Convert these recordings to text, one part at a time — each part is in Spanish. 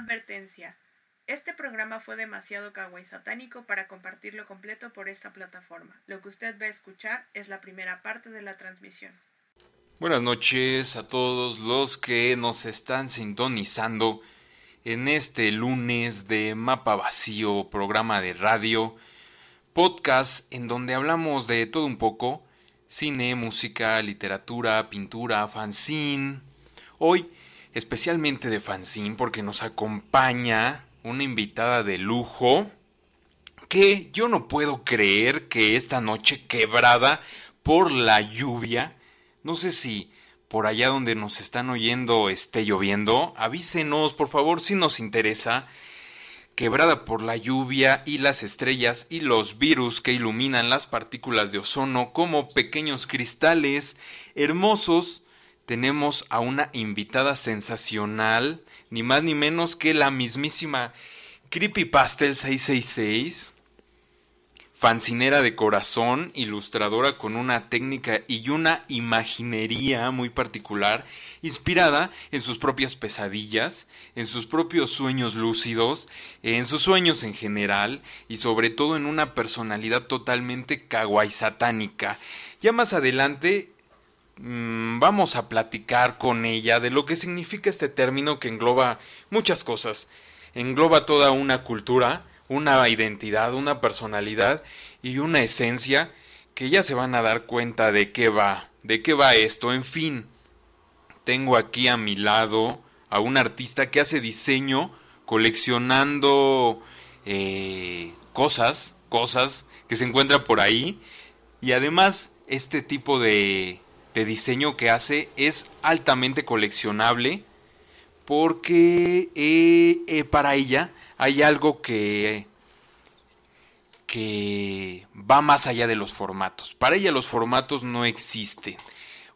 Advertencia. Este programa fue demasiado kawaii satánico para compartirlo completo por esta plataforma. Lo que usted va a escuchar es la primera parte de la transmisión. Buenas noches a todos los que nos están sintonizando en este lunes de Mapa Vacío, programa de radio, podcast en donde hablamos de todo un poco, cine, música, literatura, pintura, fanzine. Hoy especialmente de fanzine porque nos acompaña una invitada de lujo que yo no puedo creer que esta noche quebrada por la lluvia, no sé si por allá donde nos están oyendo esté lloviendo, avísenos por favor si nos interesa, quebrada por la lluvia y las estrellas y los virus que iluminan las partículas de ozono como pequeños cristales hermosos, tenemos a una invitada sensacional, ni más ni menos que la mismísima Creepypastel 666, fancinera de corazón, ilustradora con una técnica y una imaginería muy particular, inspirada en sus propias pesadillas, en sus propios sueños lúcidos, en sus sueños en general y sobre todo en una personalidad totalmente kawaii satánica. Ya más adelante vamos a platicar con ella de lo que significa este término que engloba muchas cosas. Engloba toda una cultura, una identidad, una personalidad y una esencia que ya se van a dar cuenta de qué va, de qué va esto. En fin, tengo aquí a mi lado a un artista que hace diseño coleccionando eh, cosas, cosas que se encuentran por ahí y además este tipo de de diseño que hace es altamente coleccionable porque eh, eh, para ella hay algo que que va más allá de los formatos. Para ella los formatos no existen.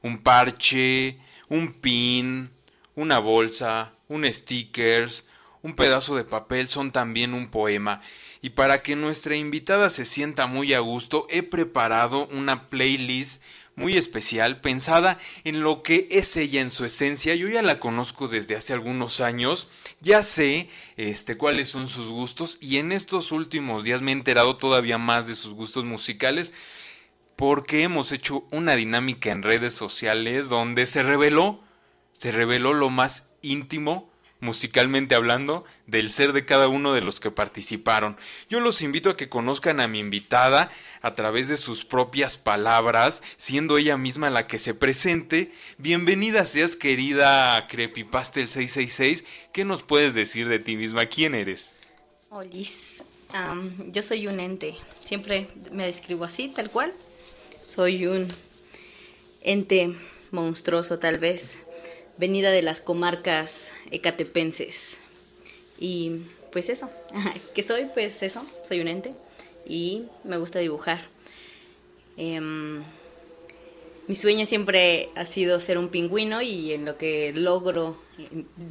Un parche, un pin, una bolsa, un stickers, un pedazo de papel son también un poema. Y para que nuestra invitada se sienta muy a gusto, he preparado una playlist muy especial, pensada en lo que es ella en su esencia. Yo ya la conozco desde hace algunos años, ya sé este cuáles son sus gustos y en estos últimos días me he enterado todavía más de sus gustos musicales porque hemos hecho una dinámica en redes sociales donde se reveló se reveló lo más íntimo musicalmente hablando, del ser de cada uno de los que participaron. Yo los invito a que conozcan a mi invitada a través de sus propias palabras, siendo ella misma la que se presente. Bienvenida seas, querida Creepypastel 666. ¿Qué nos puedes decir de ti misma? ¿Quién eres? Olis, yo soy un ente. Siempre me describo así, tal cual. Soy un ente monstruoso, tal vez venida de las comarcas ecatepenses. Y pues eso, ¿qué soy? Pues eso, soy un ente y me gusta dibujar. Em, mi sueño siempre ha sido ser un pingüino y en lo que logro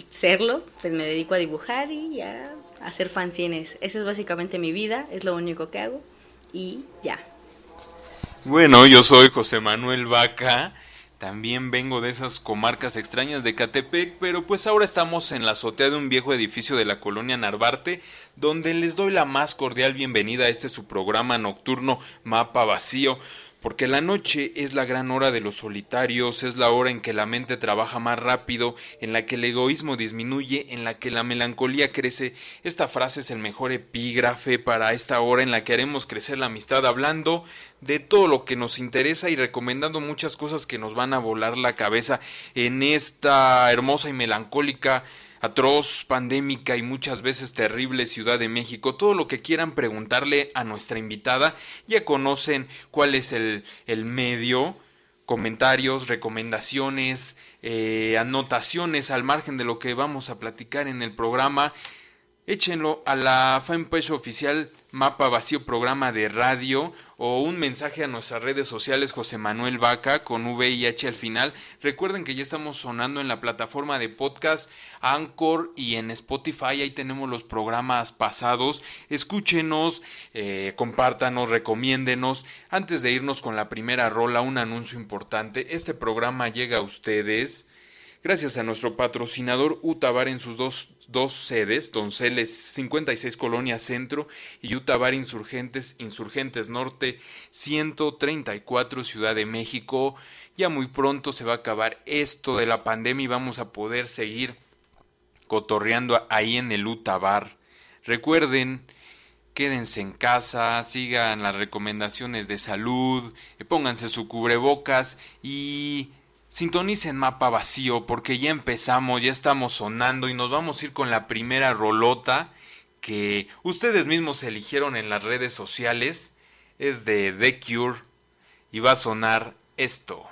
serlo, pues me dedico a dibujar y a hacer fanzines. Eso es básicamente mi vida, es lo único que hago y ya. Bueno, yo soy José Manuel Vaca también vengo de esas comarcas extrañas de Catepec, pero pues ahora estamos en la azotea de un viejo edificio de la colonia Narvarte, donde les doy la más cordial bienvenida a este su programa nocturno Mapa Vacío, porque la noche es la gran hora de los solitarios, es la hora en que la mente trabaja más rápido, en la que el egoísmo disminuye, en la que la melancolía crece. Esta frase es el mejor epígrafe para esta hora en la que haremos crecer la amistad hablando de todo lo que nos interesa y recomendando muchas cosas que nos van a volar la cabeza en esta hermosa y melancólica atroz, pandémica y muchas veces terrible Ciudad de México, todo lo que quieran preguntarle a nuestra invitada, ya conocen cuál es el, el medio, comentarios, recomendaciones, eh, anotaciones al margen de lo que vamos a platicar en el programa. Échenlo a la fanpage oficial Mapa Vacío Programa de Radio o un mensaje a nuestras redes sociales José Manuel Vaca con V y H al final. Recuerden que ya estamos sonando en la plataforma de podcast Anchor y en Spotify. Ahí tenemos los programas pasados. Escúchenos, eh, compártanos, recomiéndenos. Antes de irnos con la primera rola, un anuncio importante. Este programa llega a ustedes gracias a nuestro patrocinador Utabar en sus dos, dos sedes, Donceles 56 Colonia Centro y Utabar Insurgentes, Insurgentes Norte 134 Ciudad de México. Ya muy pronto se va a acabar esto de la pandemia y vamos a poder seguir cotorreando ahí en el Utabar. Recuerden, quédense en casa, sigan las recomendaciones de salud, pónganse su cubrebocas y Sintonicen mapa vacío porque ya empezamos, ya estamos sonando y nos vamos a ir con la primera rolota que ustedes mismos eligieron en las redes sociales. Es de The Cure y va a sonar esto.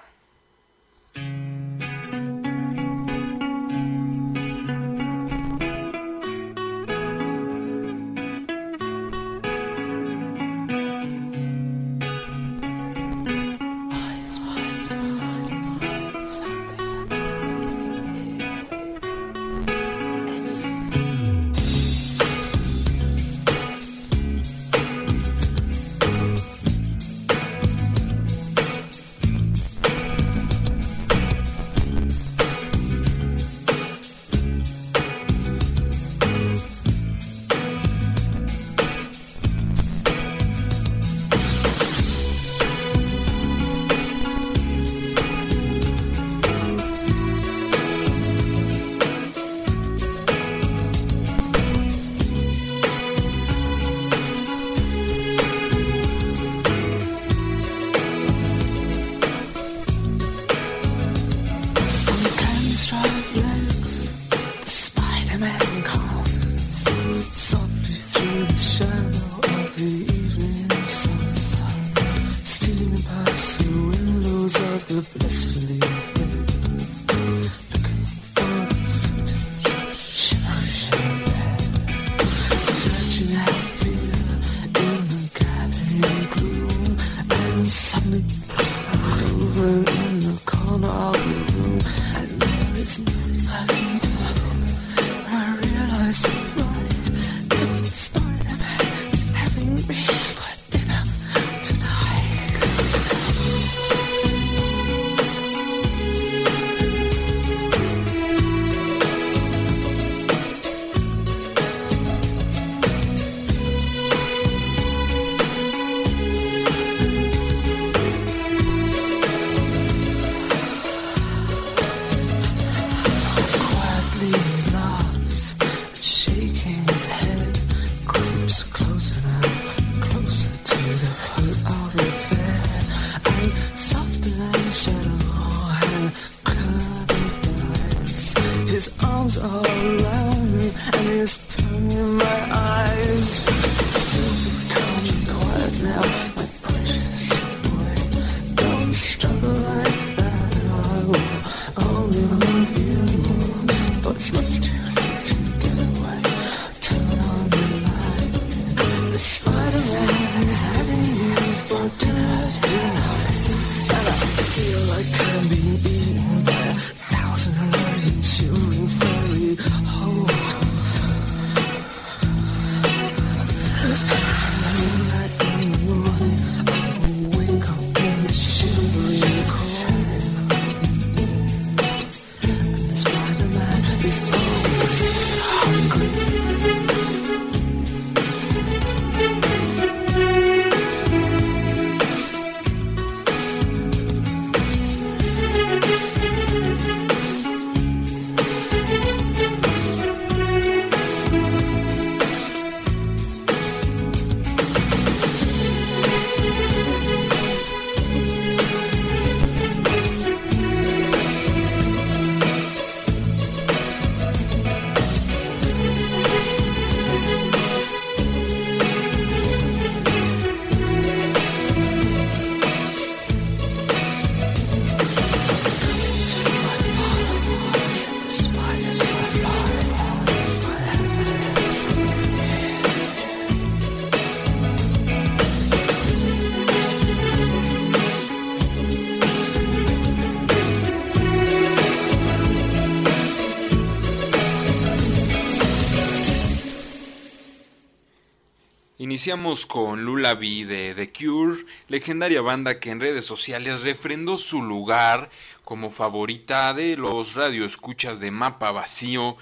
Iniciamos con Lullaby de The Cure, legendaria banda que en redes sociales refrendó su lugar como favorita de los radioescuchas de Mapa Vacío.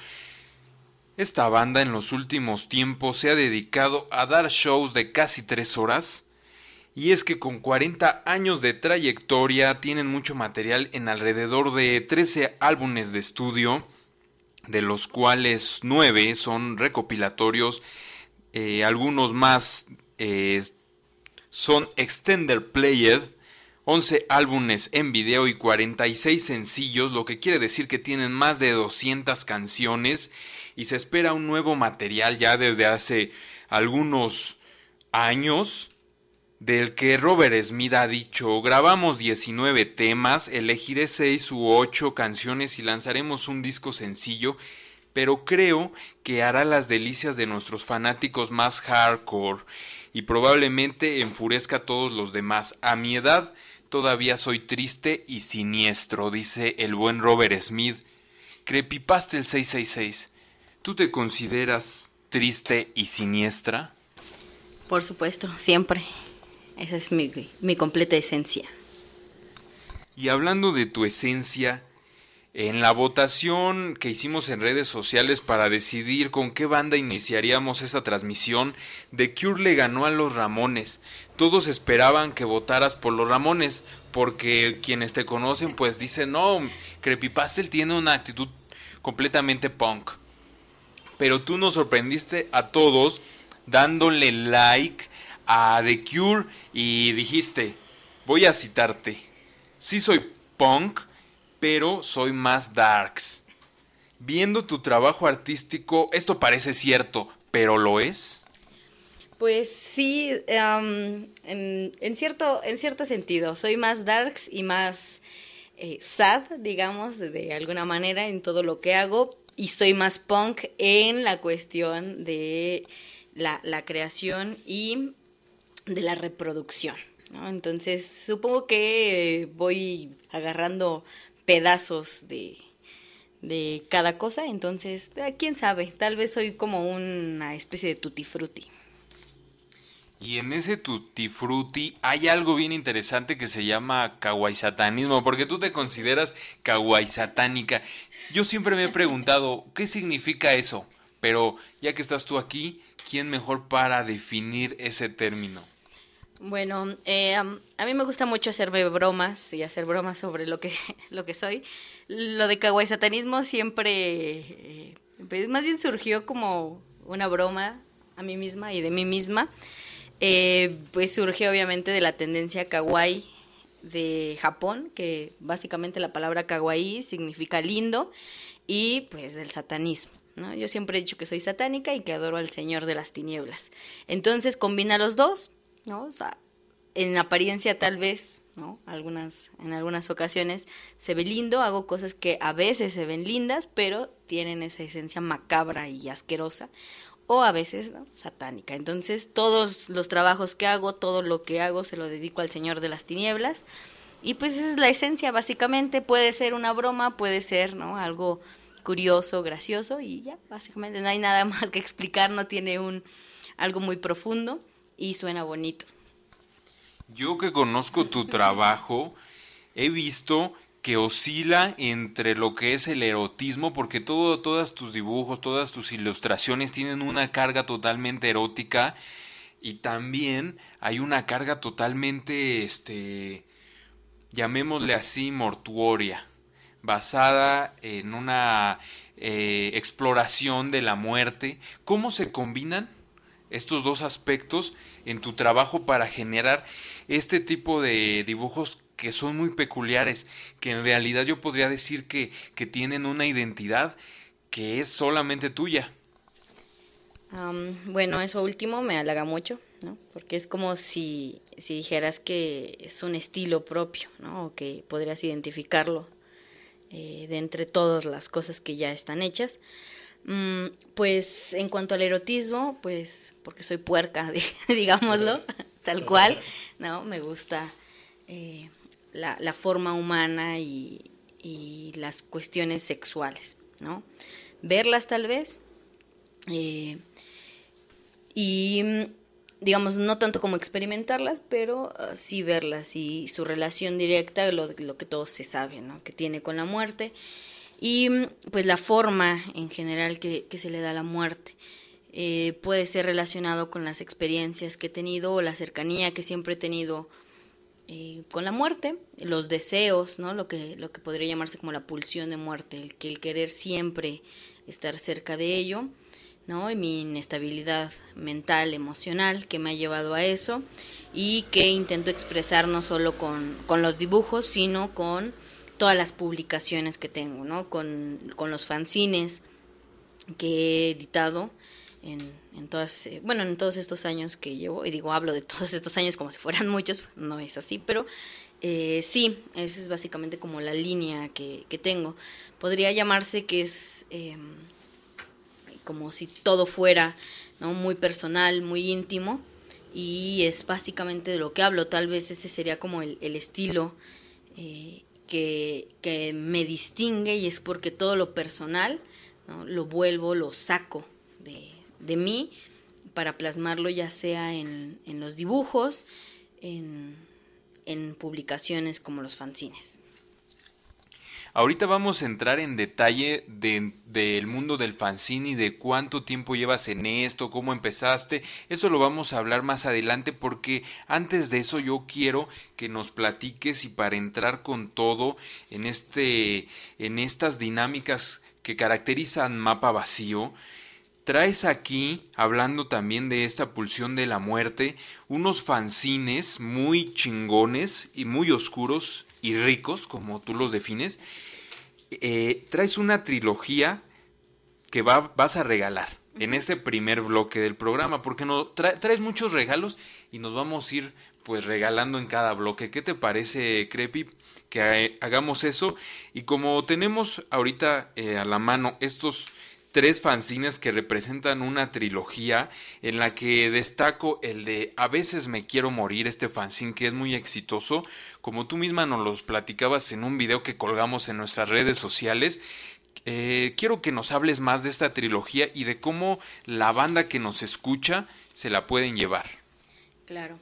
Esta banda en los últimos tiempos se ha dedicado a dar shows de casi tres horas. Y es que con 40 años de trayectoria tienen mucho material en alrededor de 13 álbumes de estudio, de los cuales 9 son recopilatorios eh, algunos más eh, son Extender Played, 11 álbumes en video y 46 sencillos, lo que quiere decir que tienen más de 200 canciones y se espera un nuevo material ya desde hace algunos años del que Robert Smith ha dicho, grabamos 19 temas, elegiré 6 u 8 canciones y lanzaremos un disco sencillo pero creo que hará las delicias de nuestros fanáticos más hardcore y probablemente enfurezca a todos los demás. A mi edad todavía soy triste y siniestro, dice el buen Robert Smith. Crepipaste el 666. ¿Tú te consideras triste y siniestra? Por supuesto, siempre. Esa es mi, mi completa esencia. Y hablando de tu esencia, en la votación que hicimos en redes sociales para decidir con qué banda iniciaríamos esta transmisión, The Cure le ganó a los Ramones. Todos esperaban que votaras por los Ramones, porque quienes te conocen pues dicen, no, Creepypastel tiene una actitud completamente punk. Pero tú nos sorprendiste a todos dándole like a The Cure y dijiste, voy a citarte, sí soy punk, pero soy más darks. Viendo tu trabajo artístico, esto parece cierto, pero ¿lo es? Pues sí, en, cierto, en cierto sentido, soy más darks y más eh, sad, digamos, de, alguna manera en todo lo que hago, y soy más punk en la cuestión de la, creación y de la reproducción. Entonces, supongo que voy agarrando pedazos de, de cada cosa, entonces, eh, quién sabe, tal vez soy como una especie de tutti frutti. Y en ese tutti frutti hay algo bien interesante que se llama kawaii satanismo, porque tú te consideras kawaii satánica. Yo siempre me he preguntado, ¿qué significa eso? Pero ya que estás tú aquí, ¿quién mejor para definir ese término? Bueno, eh, a mí me gusta mucho hacerme bromas y hacer bromas sobre lo que, lo que soy. Lo de kawaii satanismo siempre, eh, más bien surgió como una broma a mí misma y de mí misma. Eh, pues surgió obviamente de la tendencia kawaii de Japón, que básicamente la palabra kawaii significa lindo, y pues del satanismo. ¿no? Yo siempre he dicho que soy satánica y que adoro al Señor de las Tinieblas. Entonces combina los dos, ¿no? O sea, en apariencia tal vez, ¿no? Algunas, en algunas ocasiones se ve lindo, hago cosas que a veces se ven lindas, pero tienen esa esencia macabra y asquerosa, o a veces satánica. Entonces, todos los trabajos que hago, todo lo que hago, se lo dedico al Señor de las Tinieblas. Y pues esa es la esencia, básicamente. Puede ser una broma, puede ser, ¿no? Algo curioso, gracioso, y ya, básicamente no hay nada más que explicar, no tiene un algo muy profundo y suena bonito. Yo que conozco tu trabajo, he visto que oscila entre lo que es el erotismo, porque todo, todas tus dibujos, todas tus ilustraciones tienen una carga totalmente erótica y también hay una carga totalmente, este, llamémosle así, mortuoria, basada en una eh, exploración de la muerte. ¿Cómo se combinan? Estos dos aspectos en tu trabajo para generar este tipo de dibujos que son muy peculiares, que en realidad yo podría decir que, que tienen una identidad que es solamente tuya. bueno, eso último me halaga mucho, ¿no? Porque es como si, si dijeras que es un estilo propio, ¿no? O que podrías identificarlo eh, de entre todas las cosas que ya están hechas. Mm, pues en cuanto al erotismo, pues porque soy puerca, digámoslo, tal cual, ¿no? Me gusta eh, la, forma humana y, las cuestiones sexuales, ¿no? Verlas tal vez. Eh, y digamos, no tanto como experimentarlas, pero ah, sí verlas y su relación directa, lo, lo que todo se sabe, ¿no? Que tiene con la muerte y mm, pues la forma en general que, se le da a la muerte. Eh, puede ser relacionado con las experiencias que he tenido o la cercanía que siempre he tenido eh, con la muerte, los deseos, ¿no? lo, que, lo que podría llamarse como la pulsión de muerte, el, el querer siempre estar cerca de ello, ¿no? y mi inestabilidad mental, emocional que me ha llevado a eso y que intento expresar no solo con, con los dibujos, sino con todas las publicaciones que tengo, ¿no? Con, los fanzines que he editado en, en todas, eh, bueno, en todos estos años que llevo, y digo, hablo de todos estos años como si fueran muchos, no es así, pero eh, sí, esa es básicamente como la línea que, tengo. Podría llamarse que es em, como si todo fuera ¿no? muy personal, muy íntimo, y es básicamente de lo que hablo, tal vez ese sería como el, el estilo eh, que, me distingue y es porque todo lo personal lo vuelvo, lo saco de, de, mí para plasmarlo ya sea en, en los dibujos, en, en publicaciones como los fanzines. Ahorita vamos a entrar en detalle del mundo del fanzine y de cuánto tiempo llevas en esto, cómo empezaste. Eso lo vamos a hablar más adelante porque antes de eso yo quiero que nos platiques y para entrar con todo en este en estas dinámicas que caracterizan mapa vacío, traes aquí, hablando también de esta pulsión de la muerte, unos fanzines muy chingones y muy oscuros y ricos, como tú los defines, eh, traes una trilogía que va, vas a regalar en este primer bloque del programa, porque no, traes muchos regalos y nos vamos a ir pues regalando en cada bloque. ¿Qué te parece, Crepi? Que hagamos eso. Y como tenemos ahorita eh, a la mano estos tres fanzines que representan una trilogía en la que destaco el de A veces me quiero morir, este fanzine que es muy exitoso, como tú misma nos los platicabas en un video que colgamos en nuestras redes sociales. Eh, quiero que nos hables más de esta trilogía y de cómo la banda que nos escucha se la pueden llevar. Claro.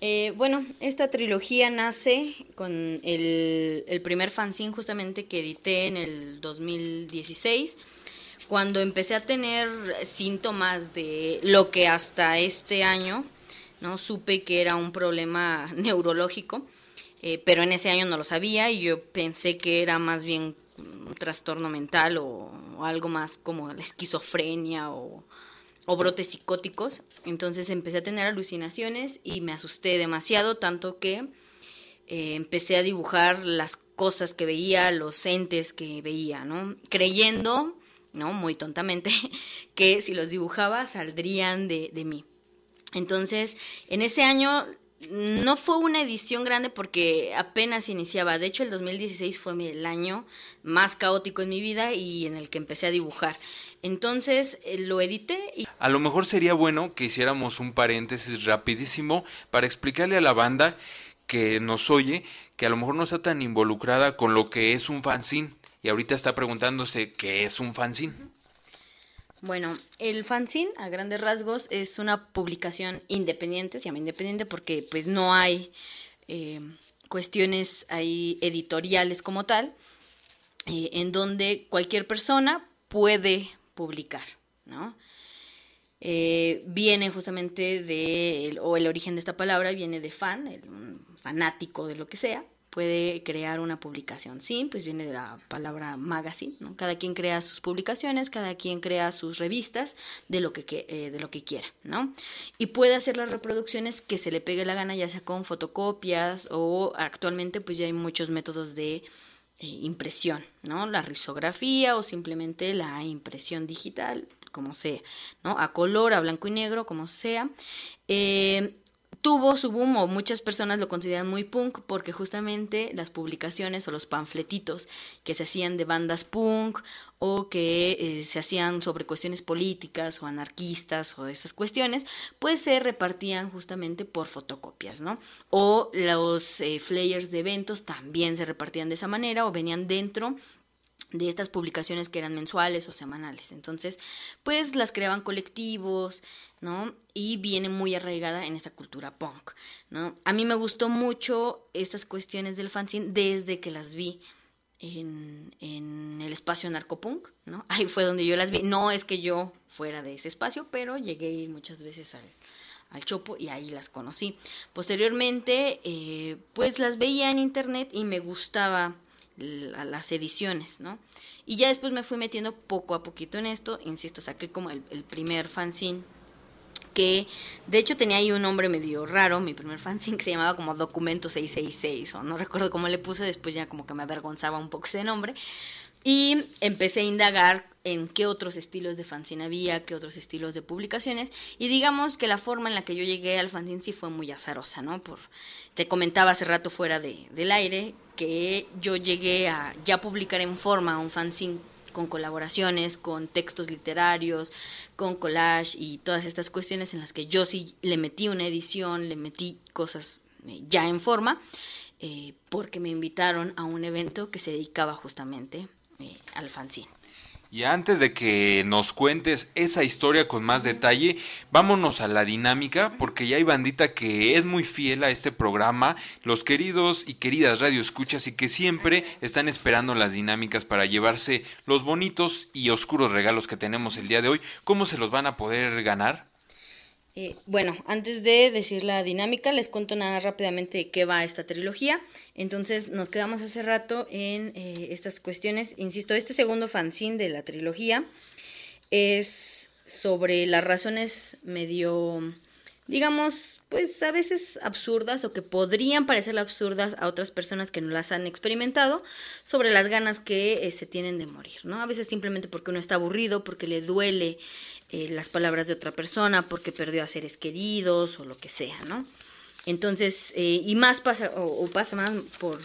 Eh, bueno, esta trilogía nace con el, el primer fanzine justamente que edité en el 2016 cuando empecé a tener síntomas de lo que hasta este año no supe que era un problema neurológico, eh, pero en ese año no lo sabía y yo pensé que era más bien un trastorno mental o, algo más como la esquizofrenia o, brotes psicóticos. Entonces empecé a tener alucinaciones y me asusté demasiado, tanto que eh, empecé a dibujar las cosas que veía, los entes que veía, ¿no? Creyendo ¿no? Muy tontamente, que si los dibujaba saldrían de, de mí. Entonces, en ese año no fue una edición grande porque apenas iniciaba. De hecho, el 2016 fue el año más caótico en mi vida y en el que empecé a dibujar. Entonces eh, lo edité y... A lo mejor sería bueno que hiciéramos un paréntesis rapidísimo para explicarle a la banda que nos oye que a lo mejor no está tan involucrada con lo que es un fanzine y ahorita está preguntándose qué es un fanzine. Bueno, el fanzine a grandes rasgos es una publicación independiente, se llama independiente porque pues no hay eh, cuestiones ahí editoriales como tal, eh, en donde cualquier persona puede publicar, ¿no? Eh, viene justamente de, o el origen de esta palabra viene de fan, el, un fanático de lo que sea, puede crear una publicación. Sí, pues viene de la palabra magazine, ¿no? Cada quien crea sus publicaciones, cada quien crea sus revistas de lo que, eh, de lo que quiera, ¿no? Y puede hacer las reproducciones que se le pegue la gana, ya sea con fotocopias o actualmente pues ya hay muchos métodos de eh, impresión, ¿no? La risografía o simplemente la impresión digital, como sea, ¿no? A color, a blanco y negro, como sea. Eh, tuvo su boom o muchas personas lo consideran muy punk porque justamente las publicaciones o los panfletitos que se hacían de bandas punk o que eh, se hacían sobre cuestiones políticas o anarquistas o de esas cuestiones, pues se repartían justamente por fotocopias, ¿no? O los eh, flyers de eventos también se repartían de esa manera o venían dentro de estas publicaciones que eran mensuales o semanales. Entonces, pues las creaban colectivos, ¿no? Y viene muy arraigada en esta cultura punk, ¿no? A mí me gustó mucho estas cuestiones del fanzine desde que las vi en, en el espacio narcopunk, ¿no? Ahí fue donde yo las vi. No es que yo fuera de ese espacio, pero llegué a ir muchas veces al, al Chopo y ahí las conocí. Posteriormente, eh, pues las veía en internet y me gustaba las ediciones, ¿no? Y ya después me fui metiendo poco a poquito en esto, insisto, saqué como el, primer fanzine que de hecho tenía ahí un nombre medio raro, mi primer fanzine que se llamaba como Documento 666 o no recuerdo cómo le puse, después ya como que me avergonzaba un poco ese nombre, y empecé a indagar en qué otros estilos de fanzine había, qué otros estilos de publicaciones. Y digamos que la forma en la que yo llegué al fanzine sí fue muy azarosa, ¿no? Por, te comentaba hace rato fuera de, del aire que yo llegué a ya publicar en forma un fanzine con colaboraciones, con textos literarios, con collage y todas estas cuestiones en las que yo sí le metí una edición, le metí cosas eh, ya en forma, eh, porque me invitaron a un evento que se dedicaba justamente eh. Y antes de que nos cuentes esa historia con más detalle, vámonos a la dinámica, porque ya hay bandita que es muy fiel a este programa, los queridos y queridas radioescuchas y que siempre están esperando las dinámicas para llevarse los bonitos y oscuros regalos que tenemos el día de hoy. ¿Cómo se los van a poder ganar? Eh, bueno, antes de decir la dinámica, les cuento nada rápidamente de qué va esta trilogía. Entonces, nos quedamos hace rato en eh, estas cuestiones. Insisto, este segundo fanzine de la trilogía es sobre las razones medio, digamos, pues a veces absurdas o que podrían parecer absurdas a otras personas que no las han experimentado, sobre las ganas que eh, se tienen de morir, ¿no? A veces simplemente porque uno está aburrido, porque le duele eh, las palabras de otra persona porque perdió a seres queridos o lo que sea, ¿no? Entonces, eh, y más pasa, o, pasa más por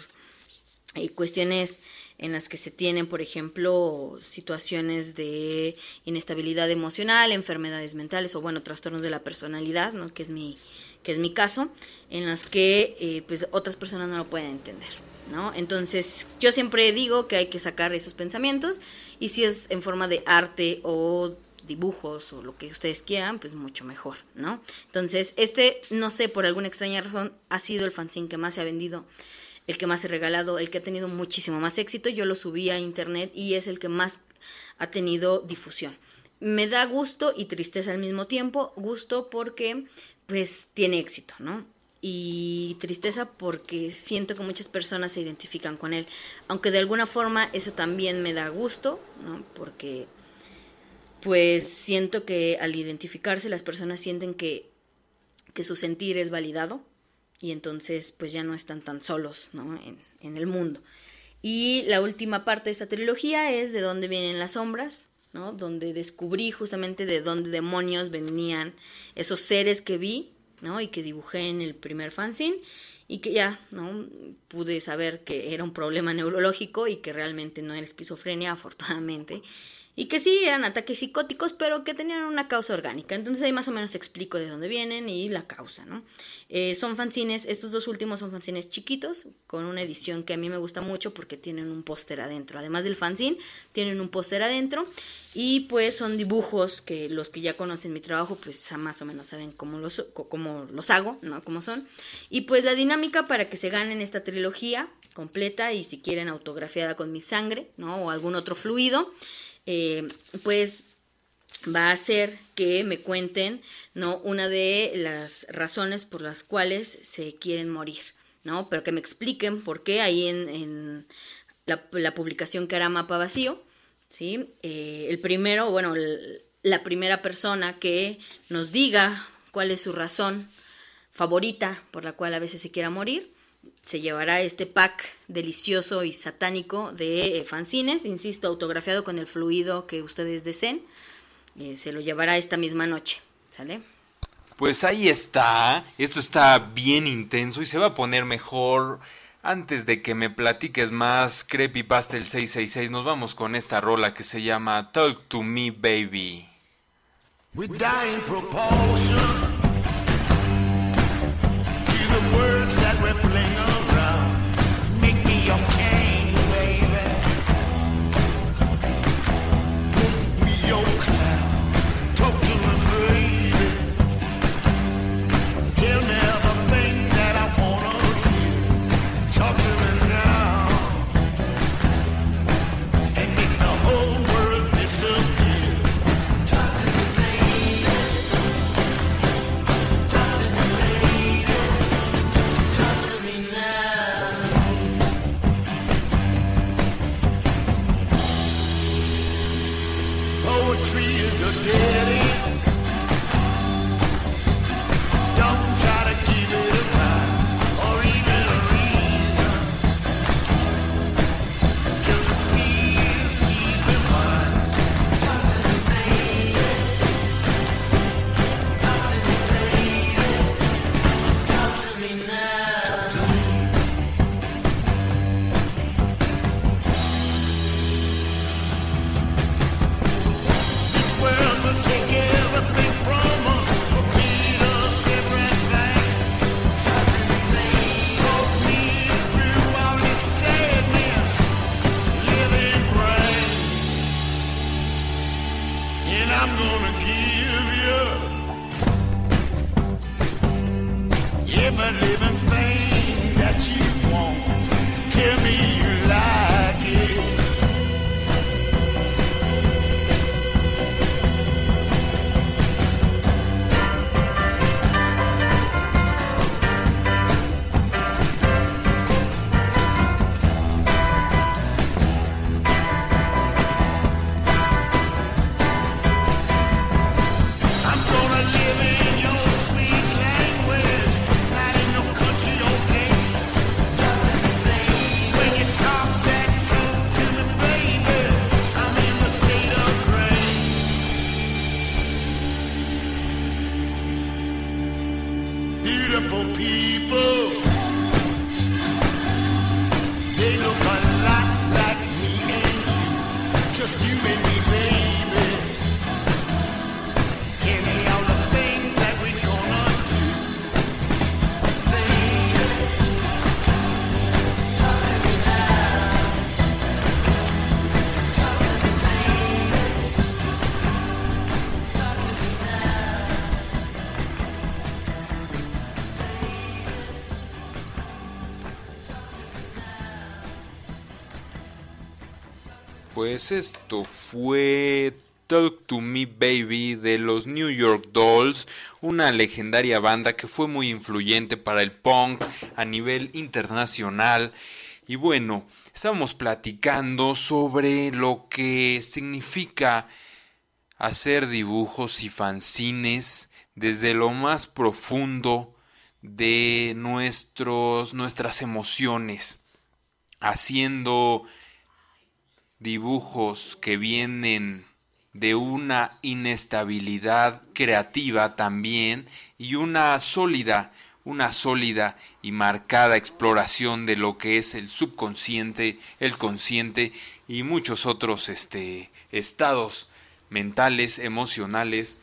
eh, cuestiones en las que se tienen, por ejemplo, situaciones de inestabilidad emocional, enfermedades mentales o, bueno, trastornos de la personalidad, ¿no? Que es mi, que es mi caso, en las que pues otras personas no lo pueden entender. ¿No? Entonces, yo siempre digo que hay que sacar esos pensamientos y si es en forma de arte o dibujos o lo que ustedes quieran, pues mucho mejor, ¿no? Entonces, este, no sé, por alguna extraña razón, ha sido el fanzine que más se ha vendido, el que más he regalado, el que ha tenido muchísimo más éxito. Yo lo subí a internet y es el que más ha tenido difusión. Me da gusto y tristeza al mismo tiempo, gusto porque pues tiene éxito, ¿no? y tristeza porque siento que muchas personas se identifican con él, aunque de alguna forma eso también me da gusto, ¿no? porque pues siento que al identificarse las personas sienten que, que su sentir es validado y entonces pues ya no están tan solos ¿no? en, en el mundo. Y la última parte de esta trilogía es de dónde vienen las sombras, ¿no? donde descubrí justamente de dónde demonios venían esos seres que vi ¿no? y que dibujé en el primer fanzine y que ya no pude saber que era un problema neurológico y que realmente no era esquizofrenia afortunadamente y que sí eran ataques psicóticos, pero que tenían una causa orgánica. Entonces ahí más o menos explico de dónde vienen y la causa, ¿no? Eh, son fanzines, estos dos últimos son fanzines chiquitos, con una edición que a mí me gusta mucho porque tienen un póster adentro. Además del fanzine, tienen un póster adentro y pues son dibujos que los que ya conocen mi trabajo, pues más o menos saben cómo los, cómo los hago, ¿no? Cómo son. Y pues la dinámica para que se ganen esta trilogía completa y si quieren autografiada con mi sangre, ¿no? O algún otro fluido eh, pues va a ser que me cuenten, ¿no? Una de las razones por las cuales se quieren morir, ¿no? Pero que me expliquen por qué ahí en, la, publicación que hará Mapa Vacío, ¿sí? Eh, el primero, bueno, la primera persona que nos diga cuál es su razón favorita por la cual a veces se quiera morir, se llevará este pack delicioso y satánico de eh, fanzines, insisto, autografiado con el fluido que ustedes deseen. Eh, se lo llevará esta misma noche, ¿sale? Pues ahí está, esto está bien intenso y se va a poner mejor. Antes de que me platiques más Creepypasta el 666, nos vamos con esta rola que se llama Talk to Me Baby. around. Make me Pues esto fue Talk to Me Baby de los New York Dolls, una legendaria banda que fue muy influyente para el punk a nivel internacional. Y bueno, estábamos platicando sobre lo que significa hacer dibujos y fanzines desde lo más profundo de nuestros, nuestras emociones, haciendo dibujos que vienen de una inestabilidad creativa también y una sólida, una sólida y marcada exploración de lo que es el subconsciente, el consciente y muchos otros este, estados mentales, emocionales.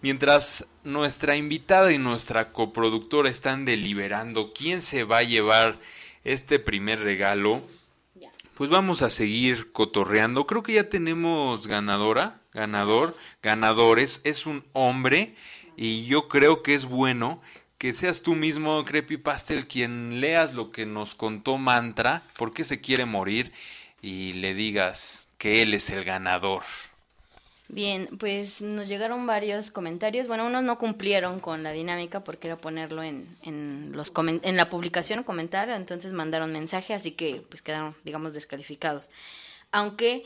Mientras nuestra invitada y nuestra coproductora están deliberando quién se va a llevar este primer regalo, pues vamos a seguir cotorreando. Creo que ya tenemos ganadora, ganador, ganadores. Es un hombre y yo creo que es bueno que seas tú mismo, Creepy Pastel, quien leas lo que nos contó Mantra, por qué se quiere morir, y le digas que él es el ganador. Bien, pues nos llegaron varios comentarios. Bueno, unos no cumplieron con la dinámica porque era ponerlo en, en, los en la publicación comentario, entonces mandaron mensaje, así que pues quedaron, digamos, descalificados. Aunque,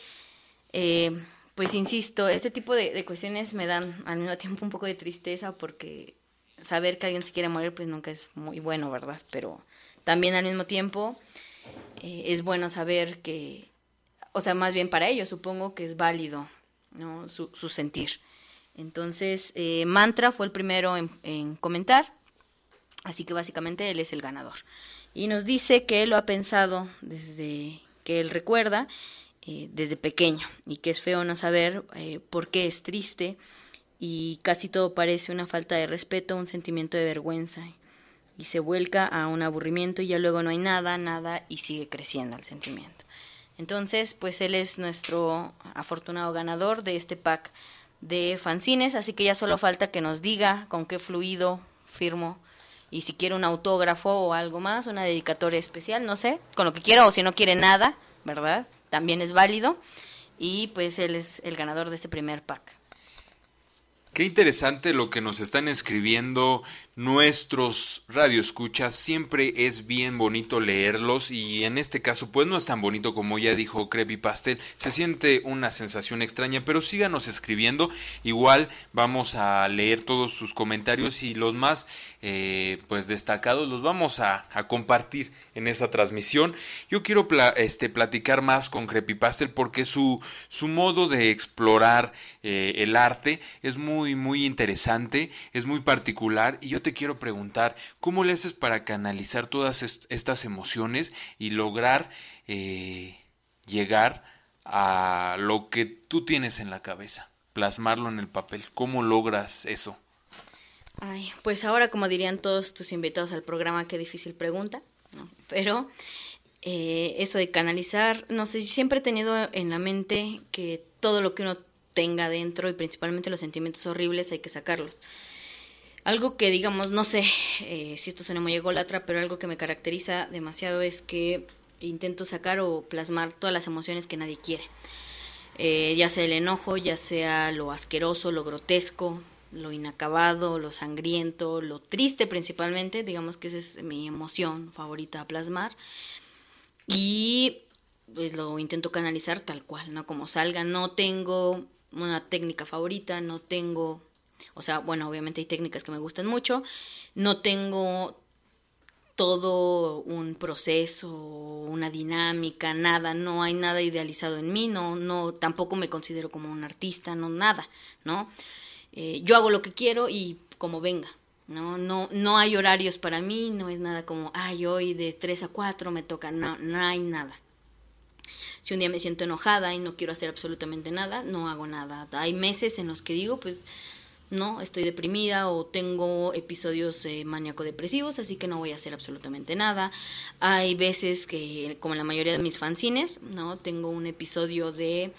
eh, pues insisto, este tipo de, cuestiones me dan al mismo tiempo un poco de tristeza porque saber que alguien se quiere morir pues nunca es muy bueno, ¿verdad? Pero también al mismo tiempo eh, es bueno saber que, o sea, más bien para ellos supongo que es válido ¿no? su, sentir. Entonces, eh, Mantra fue el primero en, comentar, así que básicamente él es el ganador. Y nos dice que él lo ha pensado desde que él recuerda, eh, desde pequeño, y que es feo no saber eh, por qué es triste y casi todo parece una falta de respeto, un sentimiento de vergüenza, y se vuelca a un aburrimiento y ya luego no hay nada, nada, y sigue creciendo el sentimiento. Entonces, pues él es nuestro afortunado ganador de este pack de fanzines, así que ya solo falta que nos diga con qué fluido firmo y si quiere un autógrafo o algo más, una dedicatoria especial, no sé, con lo que quiera o si no quiere nada, ¿verdad? También es válido y pues él es el ganador de este primer pack. Qué interesante lo que nos están escribiendo nuestros radioescuchas. Siempre es bien bonito leerlos y en este caso pues no es tan bonito como ya dijo Creepy Pastel. Se siente una sensación extraña, pero síganos escribiendo. Igual vamos a leer todos sus comentarios y los más eh, pues destacados los vamos a, compartir en esa transmisión. Yo quiero este, platicar más con Creepy Pastel porque su, su modo de explorar eh, el arte es muy muy interesante, es muy particular y yo te quiero preguntar, ¿cómo le haces para canalizar todas estas emociones y lograr eh, llegar a lo que tú tienes en la cabeza, plasmarlo en el papel? ¿Cómo logras eso? Ay, pues ahora, como dirían todos tus invitados al programa, qué difícil pregunta, pero eh, eso de canalizar, no sé, si siempre he tenido en la mente que todo lo que uno tenga dentro y principalmente los sentimientos horribles hay que sacarlos. Algo que digamos, no sé eh, si esto suena muy ególatra, pero algo que me caracteriza demasiado es que intento sacar o plasmar todas las emociones que nadie quiere. Eh, ya sea el enojo, ya sea lo asqueroso, lo grotesco, lo inacabado, lo sangriento, lo triste principalmente, digamos que esa es mi emoción favorita a plasmar. Y pues lo intento canalizar tal cual, ¿no? Como salga, no tengo una técnica favorita, no tengo, o sea, bueno, obviamente hay técnicas que me gustan mucho, no tengo todo un proceso, una dinámica, nada, no hay nada idealizado en mí, no, no, tampoco me considero como un artista, no, nada, ¿no? Eh, yo hago lo que quiero y como venga, ¿no? No, no hay horarios para mí, no es nada como, ay, hoy de 3 a 4 me toca, no, no hay nada. Si un día me siento enojada y no quiero hacer absolutamente nada, no hago nada. Hay meses en los que digo, pues no, estoy deprimida o tengo episodios eh, maníaco-depresivos, así que no voy a hacer absolutamente nada. Hay veces que, como la mayoría de mis fanzines, ¿no? Tengo un episodio de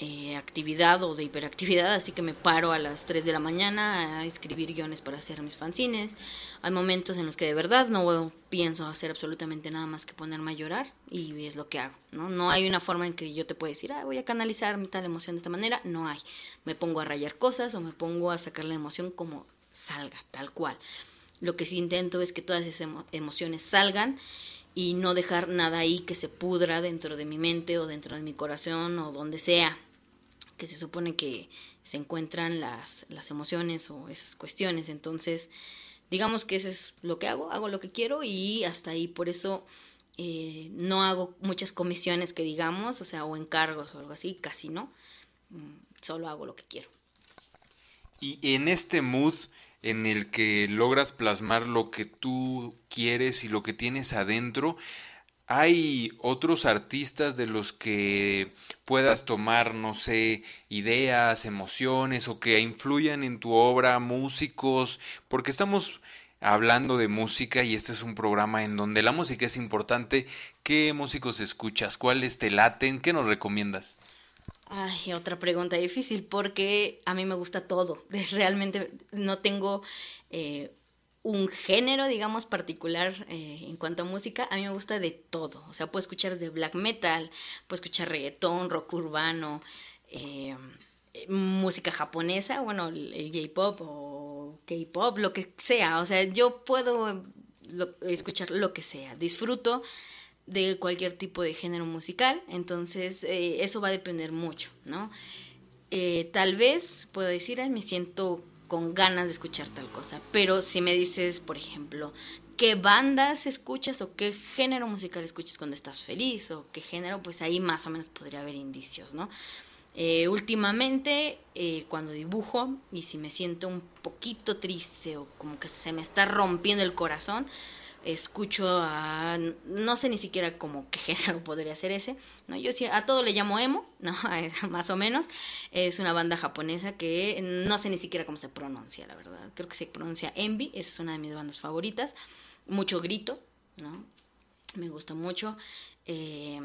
eh, actividad o de hiperactividad, así que me paro a las 3 de la mañana a escribir guiones para hacer mis fanzines. Hay momentos en los que de verdad no pienso hacer absolutamente nada más que ponerme a llorar y es lo que hago, ¿no? No hay una forma en que yo te pueda decir, ah, voy a canalizar mi tal emoción de esta manera, no hay. Me pongo a rayar cosas o me pongo a sacar la emoción como salga, tal cual. Lo que sí intento es que todas esas emociones salgan y no dejar nada ahí que se pudra dentro de mi mente o dentro de mi corazón o donde sea que se supone que se encuentran las, las emociones o esas cuestiones. Entonces, digamos que eso es lo que hago, hago lo que quiero y hasta ahí. Por eso eh, no hago muchas comisiones que digamos, o sea, o encargos o algo así, casi no. Mm, solo hago lo que quiero. Y en este mood en el que logras plasmar lo que tú quieres y lo que tienes adentro, ¿Hay otros artistas de los que puedas tomar, no sé, ideas, emociones o que influyan en tu obra, músicos? Porque estamos hablando de música y este es un programa en donde la música es importante. ¿Qué músicos escuchas? ¿Cuáles te laten? ¿Qué nos recomiendas? Ay, otra pregunta difícil porque a mí me gusta todo. Realmente no tengo eh, un género, digamos, particular eh, en cuanto a música, a mí me gusta de todo. O sea, puedo escuchar desde black metal, puedo escuchar reggaetón, rock urbano, eh, música japonesa, bueno, el, J-pop o K-pop, lo que sea. O sea, yo puedo escuchar lo que sea. Disfruto de cualquier tipo de género musical, entonces eh, eso va a depender mucho, ¿no? tal vez puedo decir, me siento con ganas de escuchar tal cosa. Pero si me dices, por ejemplo, qué bandas escuchas o qué género musical escuchas cuando estás feliz o qué género, pues ahí más o menos podría haber indicios, ¿no? Eh, últimamente, eh, cuando dibujo y si me siento un poquito triste o como que se me está rompiendo el corazón, escucho a, no sé ni siquiera como qué género podría ser ese, ¿no? Yo sí, a todo le llamo emo, ¿no? Más o menos. Es una banda japonesa que no sé ni siquiera cómo se pronuncia, la verdad. Creo que se pronuncia Envy, esa es una de mis bandas favoritas. Mucho grito, ¿no? Me gusta mucho. Eh,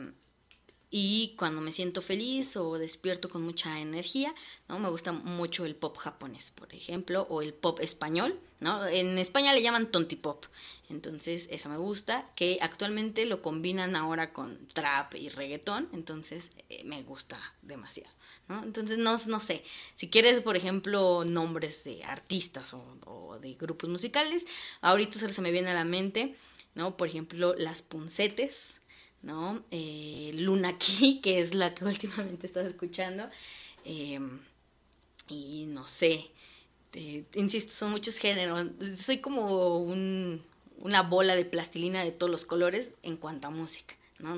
y cuando me siento feliz o despierto con mucha energía, ¿no? Me gusta mucho el pop japonés, por ejemplo, o el pop español, ¿no? En España le llaman tontipop. Entonces, eso me gusta, que actualmente lo combinan ahora con trap y reggaetón, entonces eh, me gusta demasiado. ¿no? Entonces, no, no sé, si quieres, por ejemplo, nombres de artistas o, de grupos musicales, ahorita se me viene a la mente, ¿no? Por ejemplo, Las Puncetes, ¿no? Eh, Luna Key, que es la que últimamente estás escuchando. Em, y no sé, insisto, son muchos géneros. Soy como un, una bola de plastilina de todos los colores en cuanto a música, ¿no?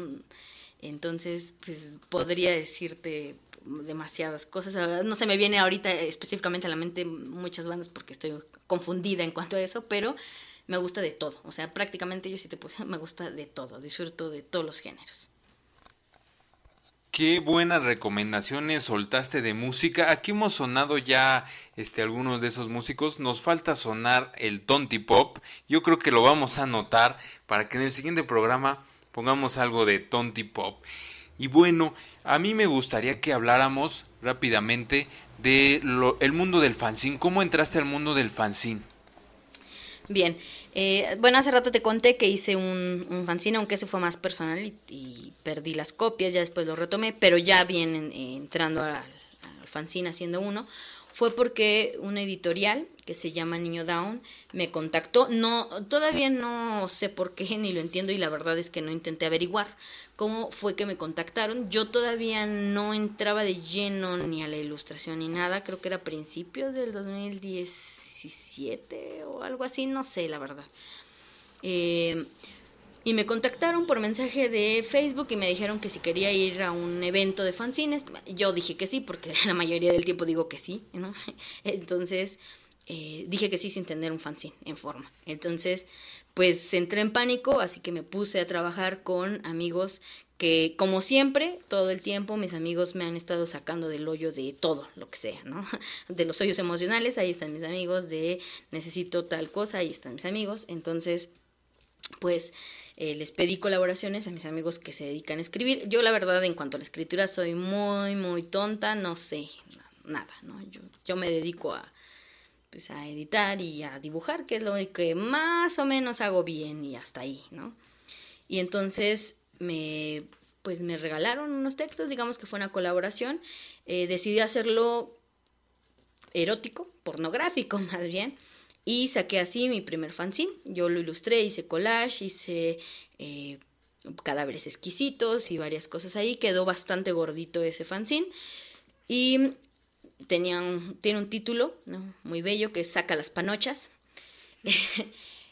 Entonces, pues podría decirte demasiadas cosas. No se me viene ahorita específicamente a la mente muchas bandas porque estoy confundida en cuanto a eso, pero me gusta de todo. O sea, prácticamente yo sí te puedo, me gusta de todo, disfruto de todos los géneros. Qué buenas recomendaciones soltaste de música. Aquí hemos sonado ya este, algunos de esos músicos. Nos falta sonar el Tonti Pop. Yo creo que lo vamos a anotar para que en el siguiente programa pongamos algo de Tonti Pop. Y bueno, a mí me gustaría que habláramos rápidamente de el mundo del fanzine. ¿Cómo entraste al mundo del fanzine? Bien, eh, bueno, hace rato te conté que hice un, fanzine, aunque ese fue más personal y, perdí las copias, ya después lo retomé, pero ya bien entrando al, al fanzine haciendo uno, fue porque una editorial que se llama Niño Down me contactó. No, todavía no sé por qué ni lo entiendo y la verdad es que no intenté averiguar cómo fue que me contactaron. Yo todavía no entraba de lleno ni a la ilustración ni nada. Creo que era principios del 2017 o algo así, no sé la verdad. Eh, y me contactaron por mensaje de Facebook y me dijeron que si quería ir a un evento de fanzines. Yo dije que sí, porque la mayoría del tiempo digo que sí. Entonces eh, dije que sí sin tener un fanzine en forma. Entonces, pues entré en pánico, así que me puse a trabajar con amigos que, como siempre, todo el tiempo mis amigos me han estado sacando del hoyo de todo, lo que sea, ¿no? De los hoyos emocionales, ahí están mis amigos, de necesito tal cosa, ahí están mis amigos. Entonces, pues eh, les pedí colaboraciones a mis amigos que se dedican a escribir. Yo la verdad en cuanto a la escritura soy muy, muy tonta, no sé nada, ¿no? Yo, yo me dedico a, pues, a editar y a dibujar, que es lo único que más o menos hago bien y hasta ahí, ¿no? Y entonces me, pues me regalaron unos textos, digamos que fue una colaboración. Eh, decidí hacerlo erótico, pornográfico más bien y saqué así mi primer fanzine. Yo lo ilustré, hice collage, hice eh, cadáveres exquisitos y varias cosas ahí. Quedó bastante gordito ese fanzine. Y tenía tiene un título muy bello que Saca las panochas.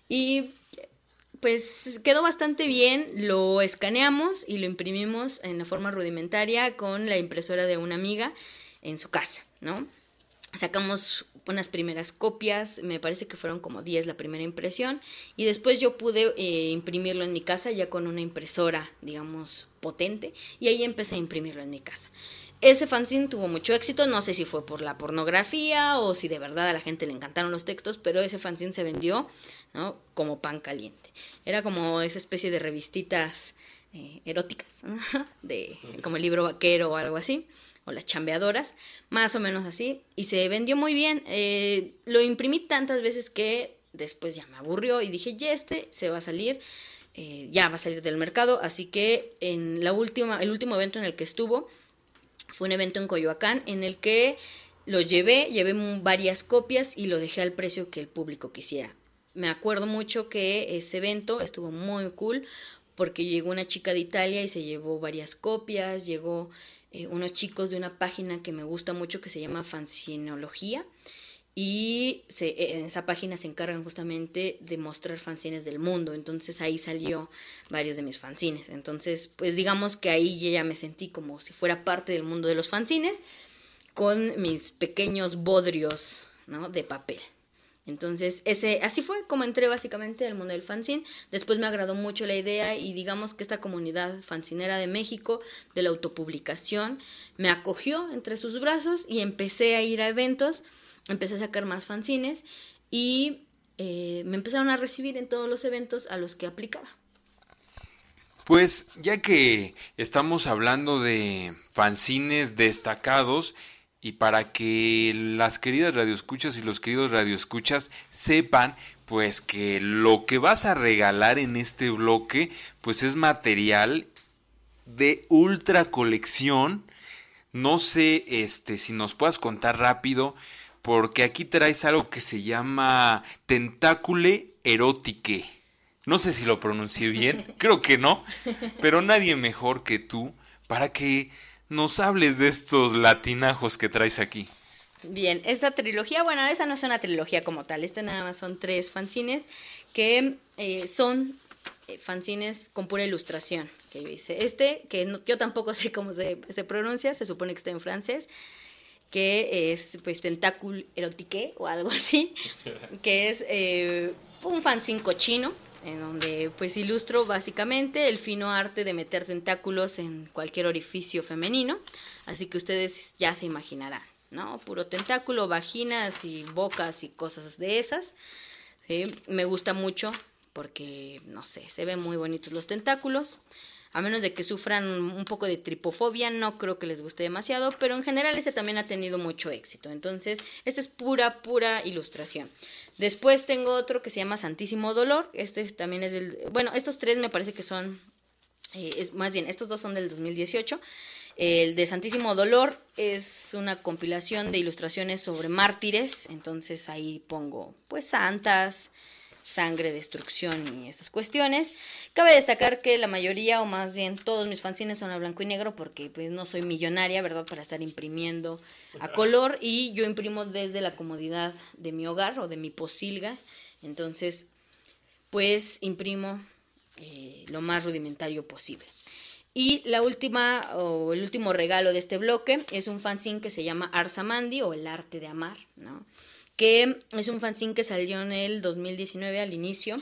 y pues quedó bastante bien, lo escaneamos y lo imprimimos en la forma rudimentaria con la impresora de una amiga en su casa, ¿no? Sacamos unas primeras copias, me parece que fueron como 10 la primera impresión, y después yo pude eh, imprimirlo en mi casa ya con una impresora, digamos, potente, y ahí empecé a imprimirlo en mi casa. Ese fanzine tuvo mucho éxito, no sé si fue por la pornografía o si de verdad a la gente le encantaron los textos, pero ese fanzine se vendió ¿no? como pan caliente. Era como esa especie de revistitas eh, eróticas, de, como el libro vaquero o algo así o las chambeadoras, más o menos así, y se vendió muy bien. Eh, lo imprimí tantas veces que después ya me aburrió y dije, ya este se va a salir, eh, ya va a salir del mercado, así que en la última, el último evento en el que estuvo fue un evento en Coyoacán en el que lo llevé, llevé varias copias y lo dejé al precio que el público quisiera. Me acuerdo mucho que ese evento estuvo muy cool porque llegó una chica de Italia y se llevó varias copias, llegó eh, unos chicos de una página que me gusta mucho que se llama Fanzinología y se, eh, en esa página se encargan justamente de mostrar fanzines del mundo, entonces ahí salió varios de mis fanzines, entonces pues digamos que ahí ya me sentí como si fuera parte del mundo de los fanzines con mis pequeños bodrios ¿no? de papel. Entonces, ese, así fue como entré básicamente al mundo del fanzine. Después me agradó mucho la idea y digamos que esta comunidad fancinera de México, de la autopublicación, me acogió entre sus brazos y empecé a ir a eventos, empecé a sacar más fanzines y eh, me empezaron a recibir en todos los eventos a los que aplicaba. Pues ya que estamos hablando de fanzines destacados, y para que las queridas radioescuchas y los queridos radioescuchas sepan pues que lo que vas a regalar en este bloque pues es material de ultra colección. No sé este si nos puedas contar rápido porque aquí traes algo que se llama Tentácule erótique. No sé si lo pronuncié bien, creo que no, pero nadie mejor que tú para que nos hables de estos latinajos que traes aquí. Bien, esta trilogía, bueno, esa no es una trilogía como tal, esta nada más son tres fanzines que eh, son eh, fanzines con pura ilustración que yo hice. Este, que yo tampoco sé cómo se, pronuncia, se supone que está en francés, que es pues Tentacul Erotique o algo así, que es eh, un fanzine cochino en donde pues ilustro básicamente el fino arte de meter tentáculos en cualquier orificio femenino, así que ustedes ya se imaginarán, ¿no? Puro tentáculo, vaginas y bocas y cosas de esas. Me gusta mucho porque, no sé, se ven muy bonitos los tentáculos. A menos de que sufran un poco de tripofobia, no creo que les guste demasiado, pero en general este también ha tenido mucho éxito. Entonces, esta es pura, pura ilustración. Después tengo otro que se llama Santísimo Dolor. Este también es del... Bueno, estos tres me parece que son... Eh, es, más bien, estos dos son del 2018. El de Santísimo Dolor es una compilación de ilustraciones sobre mártires, entonces ahí pongo pues santas, sangre, destrucción y estas cuestiones. Cabe destacar que la mayoría o más bien todos mis fanzines son a blanco y negro porque pues no soy millonaria, ¿verdad? Para estar imprimiendo a color y yo imprimo desde la comodidad de mi hogar o de mi posilga, entonces pues imprimo eh, lo más rudimentario posible. Y la última, o el último regalo de este bloque es un fanzine que se llama Arsamandi o El Arte de Amar, ¿no? Que es un fanzine que salió en el 2019 al inicio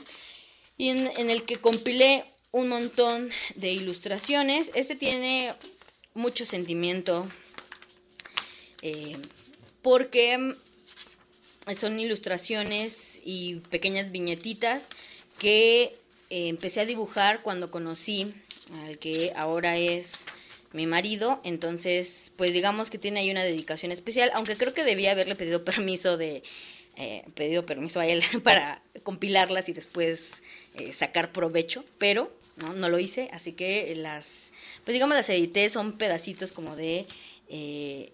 y en, el que compilé un montón de ilustraciones. Este tiene mucho sentimiento eh, porque son ilustraciones y pequeñas viñetitas que eh, empecé a dibujar cuando conocí al que ahora es mi marido, entonces pues digamos que tiene ahí una dedicación especial, aunque creo que debía haberle pedido permiso de eh, pedido permiso a él para compilarlas y después eh, sacar provecho, pero no, no lo hice, así que las pues digamos las edité son pedacitos como de eh,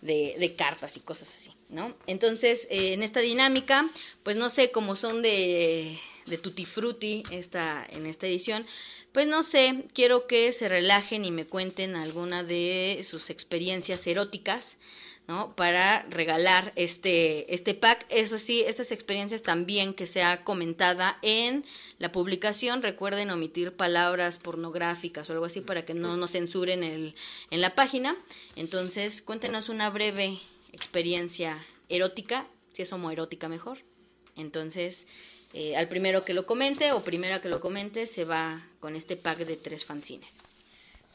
de, de cartas y cosas así, ¿no? Entonces, en esta dinámica, pues no sé, cómo son de, de Tutti Frutti esta, en esta edición, pues no sé, quiero que se relajen y me cuenten alguna de sus experiencias eróticas, ¿no? Para regalar este, este pack. Eso sí, estas experiencias también que sea comentada en la publicación. Recuerden omitir palabras pornográficas o algo así para que no nos censuren el, en la página. Entonces, cuéntenos una breve experiencia erótica, si es homoerótica mejor. Entonces, eh, al primero que lo comente o primera que lo comente se va con este pack de tres fanzines.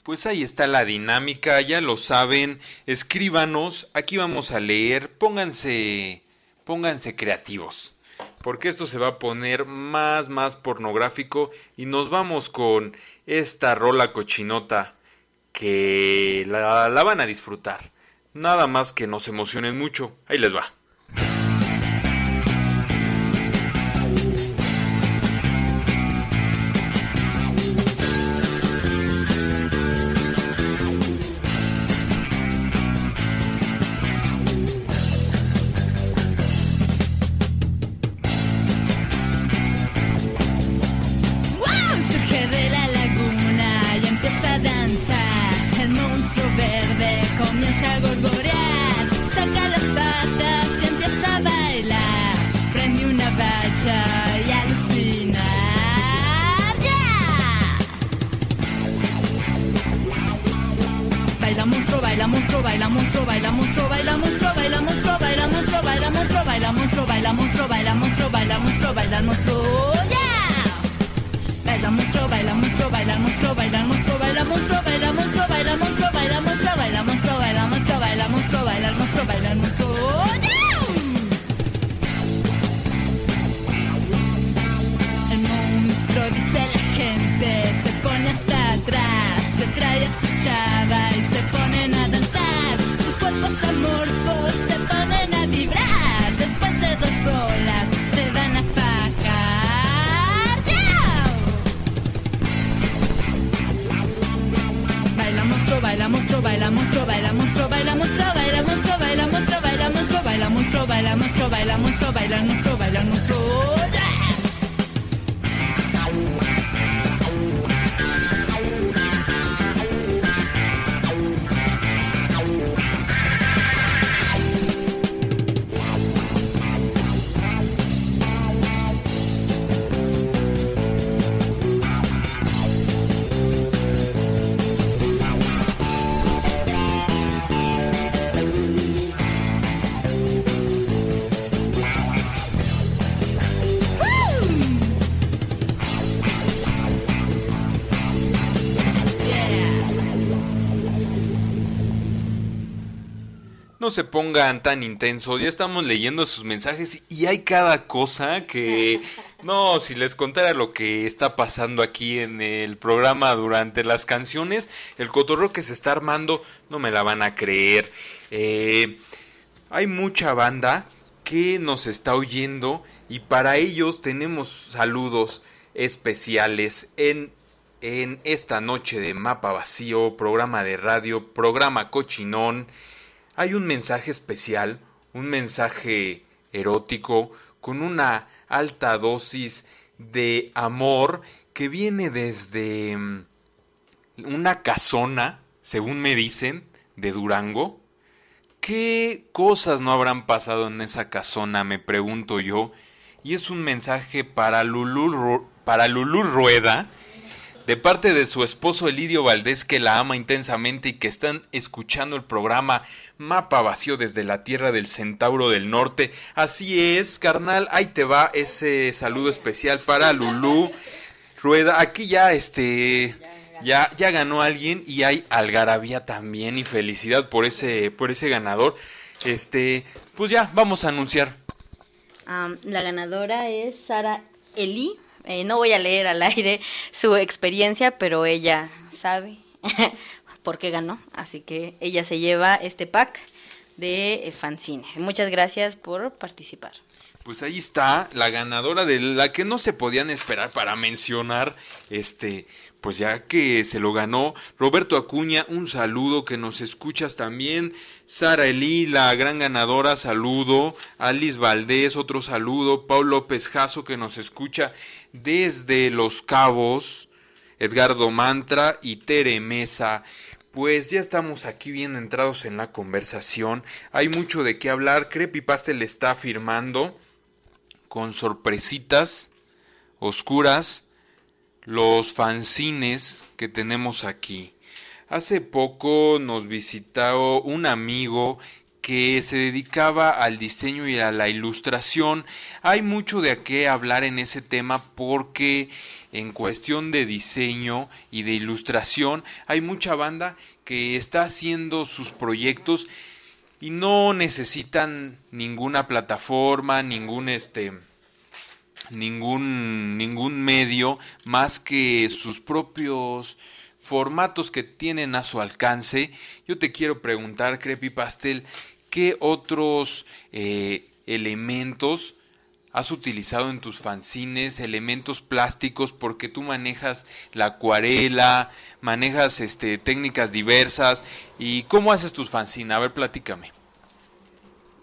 Pues ahí está la dinámica, ya lo saben, escríbanos, aquí vamos a leer, pónganse, pónganse creativos, porque esto se va a poner más, más pornográfico y nos vamos con esta rola cochinota que la, la van a disfrutar. Nada más que nos emocionen mucho, ahí les va. baila monstruo, baila monstruo, baila monstruo, baila monstruo, baila monstruo, baila monstruo, baila monstruo, baila monstruo, baila monstruo, baila monstruo, baila monstruo, baila monstruo, Baila monstruo, baila monstruo, baila monstruo, baila monstruo, baila monstruo, baila monstruo, baila monstruo, baila monstruo, baila monstruo, baila monstruo, baila monstruo, baila monstruo, baila monstruo, El monstruo dice la gente, se pone hasta atrás, se trae a su chat. bailamos tro, bailamos tro, bailamos tro, bailamos tro, bailamos tro, bailamos tro, bailamos tro, bailamos tro, bailamos tro, bailamos tro, bailamos tro, bailamos tro. No se pongan tan intensos, ya estamos leyendo sus mensajes y hay cada cosa que... No, si les contara lo que está pasando aquí en el programa durante las canciones, el cotorro que se está armando, no me la van a creer. Eh, hay mucha banda que nos está oyendo y para ellos tenemos saludos especiales en, en esta noche de Mapa Vacío, programa de radio, programa cochinón hay un mensaje especial, un mensaje erótico, con una alta dosis de amor que viene desde mm, una casona, según me dicen, de Durango. ¿Qué cosas no habrán pasado en esa casona? Me pregunto yo. Y es un mensaje para Lulú, para Lulú Rueda, de parte de su esposo Elidio Valdés, que la ama intensamente y que están escuchando el programa Mapa Vacío desde la Tierra del Centauro del Norte. Así es, carnal, ahí te va ese saludo especial para Lulú Rueda. Aquí ya, este, ya, ya ganó alguien y hay algarabía también y felicidad por ese, por ese ganador. Este, pues ya, vamos a anunciar. la ganadora es Sara Eli eh, no voy a leer al aire su experiencia, pero ella sabe por qué ganó. Así que ella se lleva este pack de eh, fanzines. Muchas gracias por participar. Pues ahí está la ganadora de la que no se podían esperar para mencionar este pues ya que se lo ganó Roberto Acuña, un saludo que nos escuchas también, Sara Elí, la gran ganadora, saludo, Alice Valdés, otro saludo, Paul López Jasso que nos escucha desde Los Cabos, Edgardo Mantra y Tere Mesa. Pues ya estamos aquí bien entrados en la conversación. Hay mucho de qué hablar. Pastel está firmando con sorpresitas oscuras los fanzines que tenemos aquí. Hace poco nos visitó un amigo que se dedicaba al diseño y a la ilustración. Hay mucho de qué hablar en ese tema porque en cuestión de diseño y de ilustración hay mucha banda que está haciendo sus proyectos y no necesitan ninguna plataforma, ningún este ningún, ningún medio más que sus propios formatos que tienen a su alcance. Yo te quiero preguntar, Creepy Pastel, ¿qué otros eh, elementos has utilizado en tus fanzines, elementos plásticos, porque tú manejas la acuarela, manejas este, técnicas diversas, y cómo haces tus fanzines? A ver, platícame.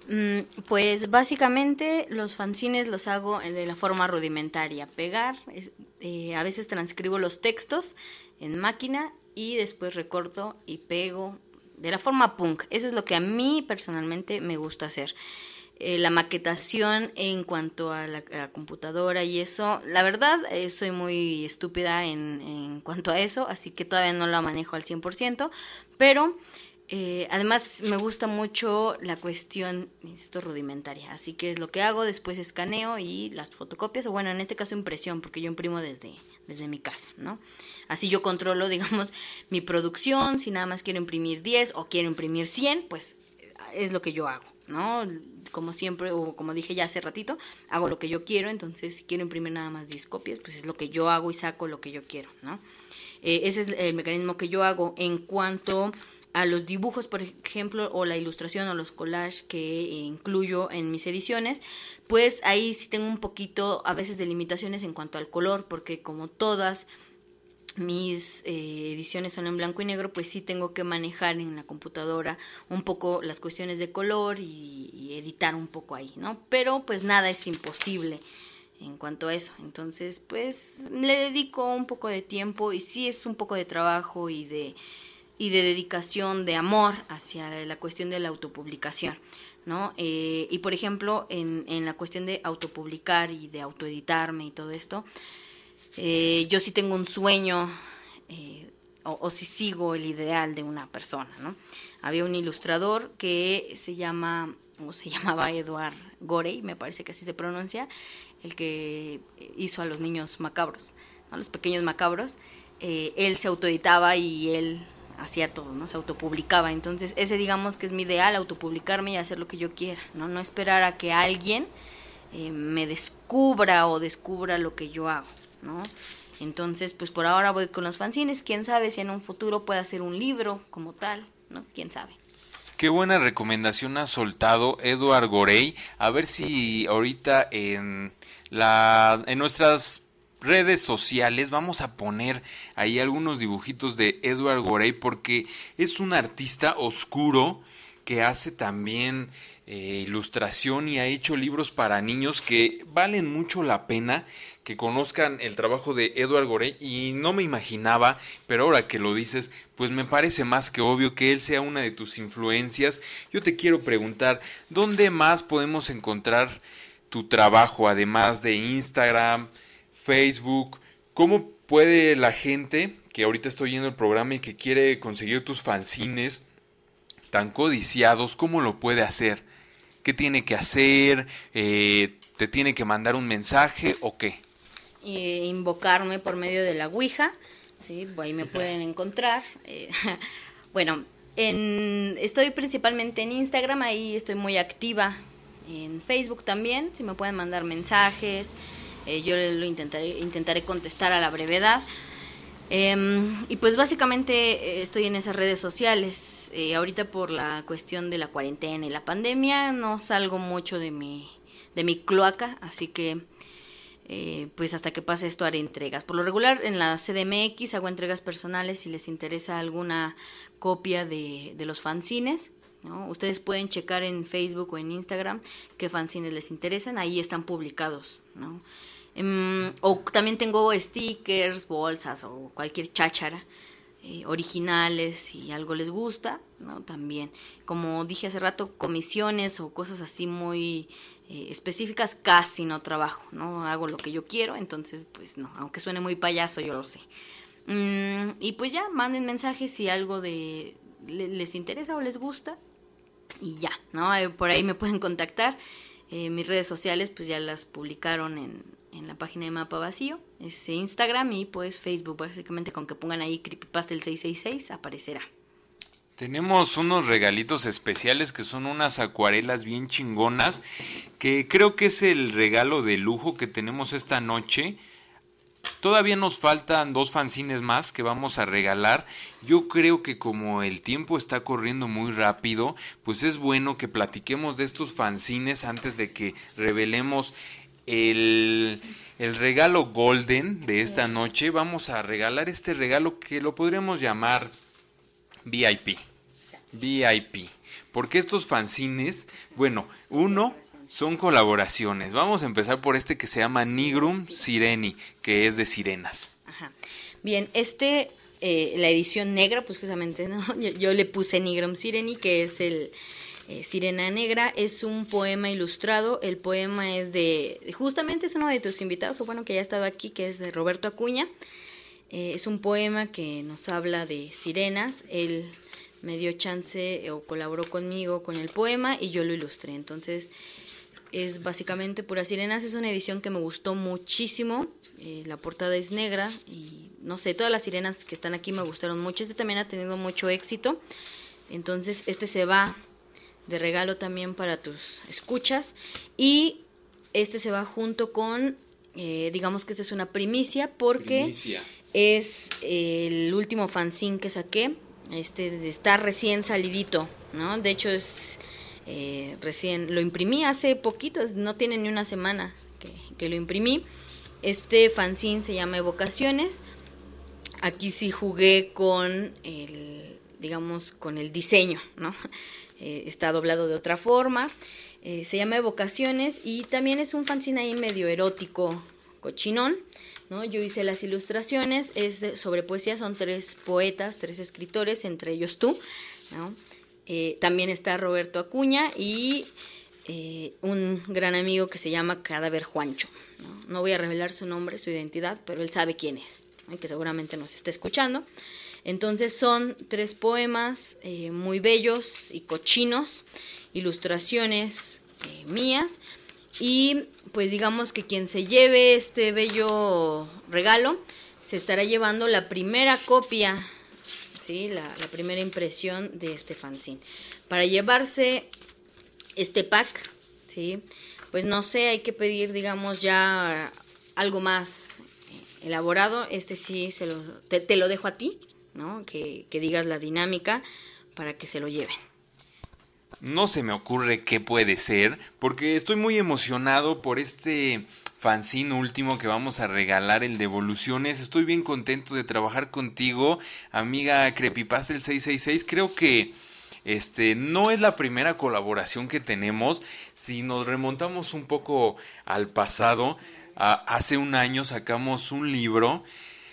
Mm, pues básicamente los fanzines los hago de la forma rudimentaria, pegar, eh, a veces transcribo los textos en máquina y después recorto y pego de la forma punk. Eso es lo que a mí personalmente me gusta hacer. Eh, la maquetación en cuanto a la, computadora y eso, la verdad eh, soy muy estúpida en, en cuanto a eso, así que todavía no la manejo al 100%, pero eh, además, me gusta mucho la cuestión esto rudimentaria, así que es lo que hago, después escaneo y las fotocopias, o bueno, en este caso impresión, porque yo imprimo desde, desde mi casa, ¿no? Así yo controlo, digamos, mi producción, si nada más quiero imprimir 10 o quiero imprimir 100, pues es lo que yo hago, ¿no? Como siempre, o como dije ya hace ratito, hago lo que yo quiero, entonces si quiero imprimir nada más 10 copias, pues es lo que yo hago y saco lo que yo quiero, ¿no? Eh, ese es el mecanismo que yo hago en cuanto a los dibujos, por ejemplo, o la ilustración o los collages que incluyo en mis ediciones, pues ahí sí tengo un poquito a veces de limitaciones en cuanto al color, porque como todas mis eh, ediciones son en blanco y negro, pues sí tengo que manejar en la computadora un poco las cuestiones de color y, y editar un poco ahí, ¿no? Pero pues nada es imposible en cuanto a eso. Entonces, pues le dedico un poco de tiempo y sí es un poco de trabajo y de y de dedicación, de amor hacia la cuestión de la autopublicación. ¿no? Eh, y por ejemplo, en, en, la cuestión de autopublicar y de autoeditarme y todo esto, eh, yo sí tengo un sueño, eh, o, o si sigo el ideal de una persona, ¿no? Había un ilustrador que se llama, o se llamaba Eduard Gorey, me parece que así se pronuncia, el que hizo a los niños macabros, a los pequeños macabros. él se autoeditaba y él hacía todo, ¿no? Se autopublicaba. Entonces, ese digamos que es mi ideal, autopublicarme y hacer lo que yo quiera, ¿no? No esperar a que alguien eh, me descubra o descubra lo que yo hago, ¿no? Entonces, pues por ahora voy con los fanzines, quién sabe si en un futuro pueda ser un libro como tal, ¿no? Quién sabe. Qué buena recomendación ha soltado Eduard Gorey. A ver si ahorita en la en nuestras redes sociales vamos a poner ahí algunos dibujitos de Edward Gorey porque es un artista oscuro que hace también eh, ilustración y ha hecho libros para niños que valen mucho la pena que conozcan el trabajo de Edward Gorey y no me imaginaba, pero ahora que lo dices, pues me parece más que obvio que él sea una de tus influencias. Yo te quiero preguntar, ¿dónde más podemos encontrar tu trabajo además de Instagram, Facebook? ¿Cómo puede la gente que ahorita estoy yendo el programa y que quiere conseguir tus fanzines tan codiciados, cómo lo puede hacer? ¿Qué tiene que hacer? Eh, ¿Te tiene que mandar un mensaje o qué? Eh, invocarme por medio de la Ouija, ¿sí? ahí me pueden encontrar. Eh, bueno, en, estoy principalmente en Instagram, ahí estoy muy activa. En Facebook también, si me pueden mandar mensajes, yo lo intentaré, intentaré contestar a la brevedad. Em, y pues básicamente estoy en esas redes sociales. ahorita por la cuestión de la cuarentena y la pandemia no salgo mucho de mi, de mi cloaca, así que eh, pues hasta que pase esto haré entregas. Por lo regular en la CDMX hago entregas personales si les interesa alguna copia de, de los fanzines. ¿no? Ustedes pueden checar en Facebook o en Instagram qué fanzines les interesan, ahí están publicados. ¿no? Em, o también tengo stickers, bolsas o cualquier cháchara eh, originales si algo les gusta, ¿no? También, como dije hace rato, comisiones o cosas así muy eh, específicas casi no trabajo, ¿no? Hago lo que yo quiero, entonces pues no, aunque suene muy payaso, yo lo sé. Mm, y pues ya, manden mensajes si algo de les interesa o les gusta y ya, ¿no? Por ahí me pueden contactar. Eh, mis redes sociales pues ya las publicaron en, en la página de Mapa Vacío, es Instagram y pues Facebook, básicamente con que pongan ahí Creepypasta el 666 aparecerá. Tenemos unos regalitos especiales que son unas acuarelas bien chingonas, que creo que es el regalo de lujo que tenemos esta noche. Todavía nos faltan dos fanzines más que vamos a regalar. Yo creo que como el tiempo está corriendo muy rápido, pues es bueno que platiquemos de estos fanzines antes de que revelemos el, el regalo golden de esta noche. Vamos a regalar este regalo que lo podríamos llamar VIP. VIP. Porque estos fanzines, bueno, uno son colaboraciones. Vamos a empezar por este que se llama Nigrum Sireni, que es de sirenas. Ajá. Bien, este, eh, la edición negra, pues justamente, ¿no? Yo, le puse Nigrum Sireni, que es el eh, Sirena Negra, es un poema ilustrado. El poema es de, justamente es uno de tus invitados, o bueno, que ya ha estado aquí, que es de Roberto Acuña. Eh, es un poema que nos habla de sirenas. Él me dio chance o colaboró conmigo con el poema y yo lo ilustré. Entonces es básicamente Puras Sirenas. Es una edición que me gustó muchísimo. Eh, la portada es negra y no sé, todas las sirenas que están aquí me gustaron mucho. Este también ha tenido mucho éxito. Entonces este se va de regalo también para tus escuchas. Y este se va junto con, eh, digamos que esta es una primicia porque es el último fanzine que saqué este está recién salidito, ¿no? De hecho es eh, recién, lo imprimí hace poquito, no tiene ni una semana que, lo imprimí. Este fanzine se llama Evocaciones. Aquí sí jugué con el, digamos, con el diseño, ¿no? Eh, está doblado de otra forma. Eh, se llama Evocaciones y también es un fanzine ahí medio erótico, cochinón. ¿no? Yo hice las ilustraciones, es sobre poesía, son tres poetas, tres escritores, entre ellos tú. Eh, también está Roberto Acuña y un gran amigo que se llama Cadáver Juancho. ¿no? voy a revelar su nombre, su identidad, pero él sabe quién es, que seguramente nos está escuchando. Entonces son tres poemas eh, muy bellos y cochinos, ilustraciones mías y pues digamos que quien se lleve este bello regalo se estará llevando la primera copia ¿sí? La, primera impresión de este fanzine. Para llevarse este pack, ¿sí? Pues no sé, hay que pedir, digamos, ya algo más eh, elaborado. Este sí se lo, te lo dejo a ti, ¿no? Que, digas la dinámica para que se lo lleven. No se me ocurre qué puede ser, porque estoy muy emocionado por este fanzine último que vamos a regalar, el de evoluciones. Estoy bien contento de trabajar contigo, amiga Creepypasta el 666. Creo que este no es la primera colaboración que tenemos. Si nos remontamos un poco al pasado, hace un año sacamos un libro,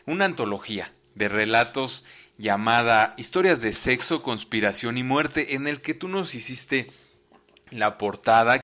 una antología de relatos llamada Historias de Sexo, Conspiración y Muerte, en el que tú nos hiciste la portada